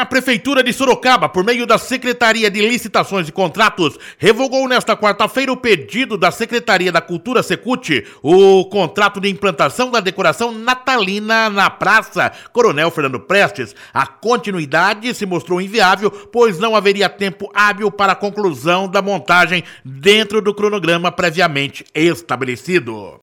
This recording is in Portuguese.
A Prefeitura de Sorocaba, por meio da Secretaria de Licitações e Contratos, revogou nesta quarta-feira o pedido da Secretaria da Cultura Secute, o contrato de implantação da decoração natalina na Praça Coronel Fernando Prestes. A continuidade se mostrou inviável, pois não haveria tempo hábil para a conclusão da montagem dentro do cronograma previamente estabelecido.